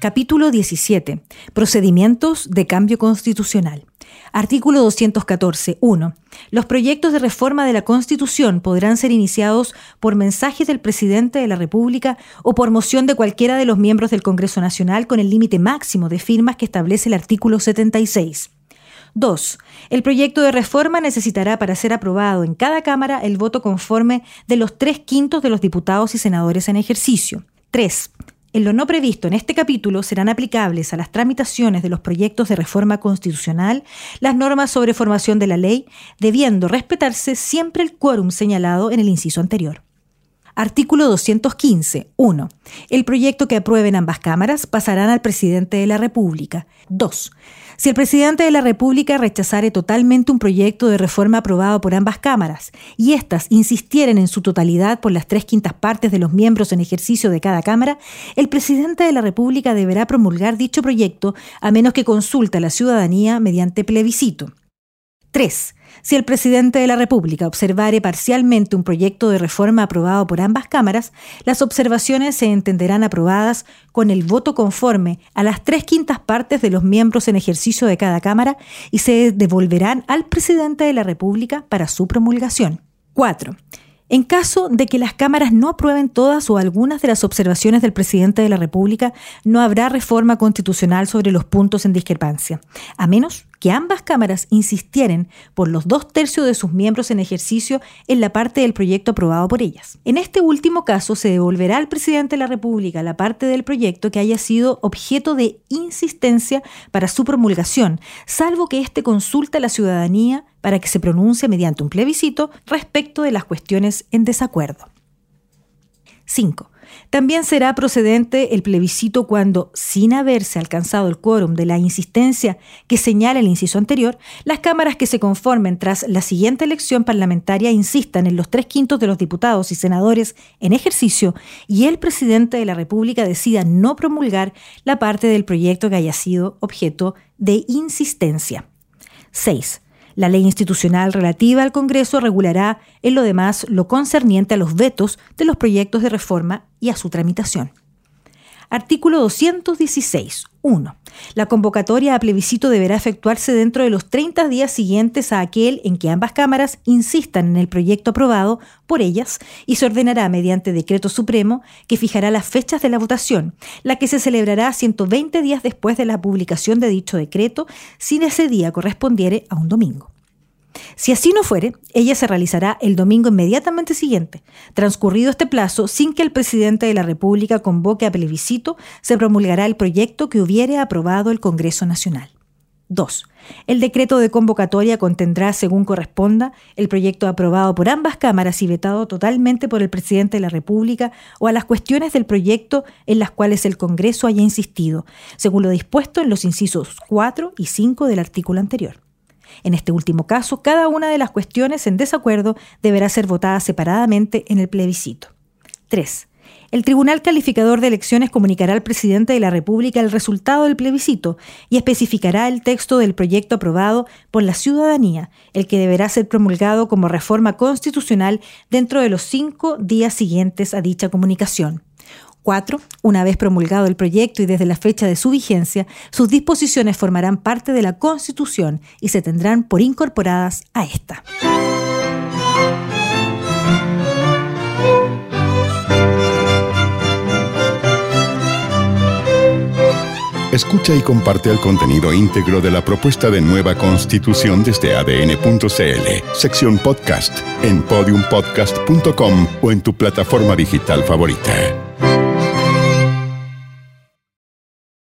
Capítulo 17. Procedimientos de cambio constitucional. Artículo 214. 1. Los proyectos de reforma de la Constitución podrán ser iniciados por mensajes del presidente de la República o por moción de cualquiera de los miembros del Congreso Nacional con el límite máximo de firmas que establece el artículo 76. 2. El proyecto de reforma necesitará para ser aprobado en cada Cámara el voto conforme de los tres quintos de los diputados y senadores en ejercicio. 3. En lo no previsto en este capítulo serán aplicables a las tramitaciones de los proyectos de reforma constitucional las normas sobre formación de la ley, debiendo respetarse siempre el quórum señalado en el inciso anterior. Artículo 215. 1. El proyecto que aprueben ambas cámaras pasarán al presidente de la República. 2. Si el presidente de la República rechazare totalmente un proyecto de reforma aprobado por ambas cámaras y éstas insistieren en su totalidad por las tres quintas partes de los miembros en ejercicio de cada cámara, el presidente de la República deberá promulgar dicho proyecto a menos que consulte a la ciudadanía mediante plebiscito. 3. Si el presidente de la República observare parcialmente un proyecto de reforma aprobado por ambas cámaras, las observaciones se entenderán aprobadas con el voto conforme a las tres quintas partes de los miembros en ejercicio de cada cámara y se devolverán al presidente de la República para su promulgación. 4. En caso de que las cámaras no aprueben todas o algunas de las observaciones del presidente de la República, no habrá reforma constitucional sobre los puntos en discrepancia, a menos que ambas cámaras insistieren por los dos tercios de sus miembros en ejercicio en la parte del proyecto aprobado por ellas. En este último caso, se devolverá al presidente de la República la parte del proyecto que haya sido objeto de insistencia para su promulgación, salvo que éste consulte a la ciudadanía para que se pronuncie mediante un plebiscito respecto de las cuestiones en desacuerdo. 5. También será procedente el plebiscito cuando, sin haberse alcanzado el quórum de la insistencia que señala el inciso anterior, las cámaras que se conformen tras la siguiente elección parlamentaria insistan en los tres quintos de los diputados y senadores en ejercicio y el presidente de la República decida no promulgar la parte del proyecto que haya sido objeto de insistencia. 6. La ley institucional relativa al Congreso regulará en lo demás lo concerniente a los vetos de los proyectos de reforma y a su tramitación. Artículo 216. 1. La convocatoria a plebiscito deberá efectuarse dentro de los 30 días siguientes a aquel en que ambas cámaras insistan en el proyecto aprobado por ellas y se ordenará mediante decreto supremo que fijará las fechas de la votación, la que se celebrará 120 días después de la publicación de dicho decreto si ese día correspondiere a un domingo. Si así no fuere, ella se realizará el domingo inmediatamente siguiente. Transcurrido este plazo, sin que el presidente de la República convoque a plebiscito, se promulgará el proyecto que hubiere aprobado el Congreso Nacional. 2. El decreto de convocatoria contendrá, según corresponda, el proyecto aprobado por ambas cámaras y vetado totalmente por el presidente de la República o a las cuestiones del proyecto en las cuales el Congreso haya insistido, según lo dispuesto en los incisos 4 y 5 del artículo anterior. En este último caso, cada una de las cuestiones en desacuerdo deberá ser votada separadamente en el plebiscito. 3. El Tribunal Calificador de Elecciones comunicará al presidente de la República el resultado del plebiscito y especificará el texto del proyecto aprobado por la ciudadanía, el que deberá ser promulgado como reforma constitucional dentro de los cinco días siguientes a dicha comunicación. 4. Una vez promulgado el proyecto y desde la fecha de su vigencia, sus disposiciones formarán parte de la Constitución y se tendrán por incorporadas a esta. Escucha y comparte el contenido íntegro de la propuesta de nueva constitución desde adn.cl, sección podcast, en podiumpodcast.com o en tu plataforma digital favorita.